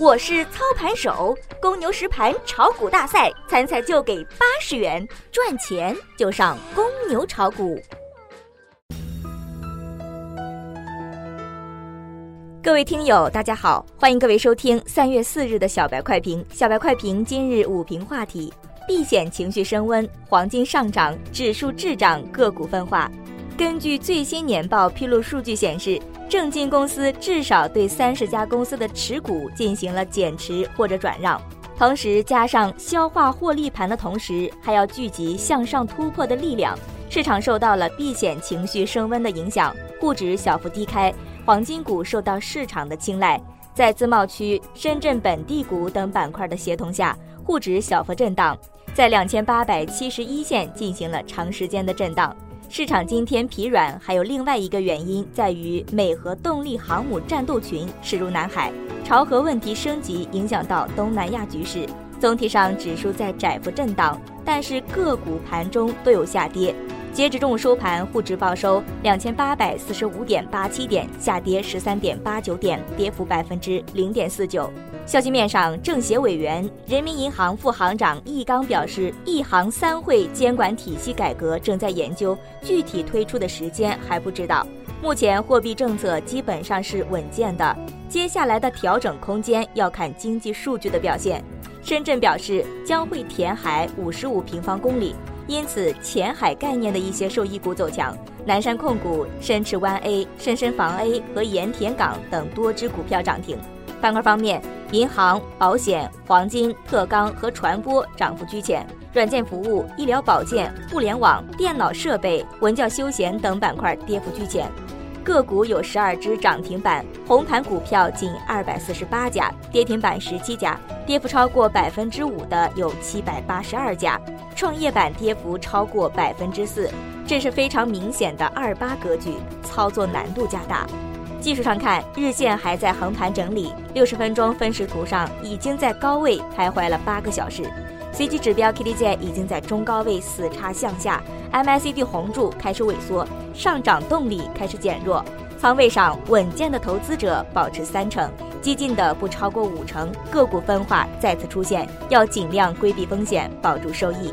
我是操盘手，公牛实盘炒股大赛，参赛就给八十元，赚钱就上公牛炒股。各位听友，大家好，欢迎各位收听三月四日的小白快评。小白快评今日午评话题：避险情绪升温，黄金上涨，指数滞涨，个股分化。根据最新年报披露数据显示，证金公司至少对三十家公司的持股进行了减持或者转让，同时加上消化获利盘的同时，还要聚集向上突破的力量。市场受到了避险情绪升温的影响，沪指小幅低开，黄金股受到市场的青睐，在自贸区、深圳本地股等板块的协同下，沪指小幅震荡，在两千八百七十一线进行了长时间的震荡。市场今天疲软，还有另外一个原因在于美核动力航母战斗群驶入南海，朝核问题升级影响到东南亚局势。总体上指数在窄幅震荡，但是个股盘中都有下跌。截止中午收盘，沪指报收两千八百四十五点八七点，下跌十三点八九点，跌幅百分之零点四九。消息面上，政协委员、人民银行副行长易纲表示，一行三会监管体系改革正在研究，具体推出的时间还不知道。目前货币政策基本上是稳健的，接下来的调整空间要看经济数据的表现。深圳表示将会填海五十五平方公里。因此，前海概念的一些受益股走强，南山控股、深池湾 A、深深房 A 和盐田港等多只股票涨停。板块方面，银行、保险、黄金、特钢和船舶涨幅居前，软件服务、医疗保健、互联网、电脑设备、文教休闲等板块跌幅居前。个股有十二只涨停板，红盘股票仅二百四十八家，跌停板十七家，跌幅超过百分之五的有七百八十二家，创业板跌幅超过百分之四，这是非常明显的二八格局，操作难度加大。技术上看，日线还在横盘整理，六十分钟分时图上已经在高位徘徊了八个小时。随机指标 KDJ 已经在中高位死叉向下，MACD 红柱开始萎缩，上涨动力开始减弱。仓位上稳健的投资者保持三成，激进的不超过五成。个股分化再次出现，要尽量规避风险，保住收益。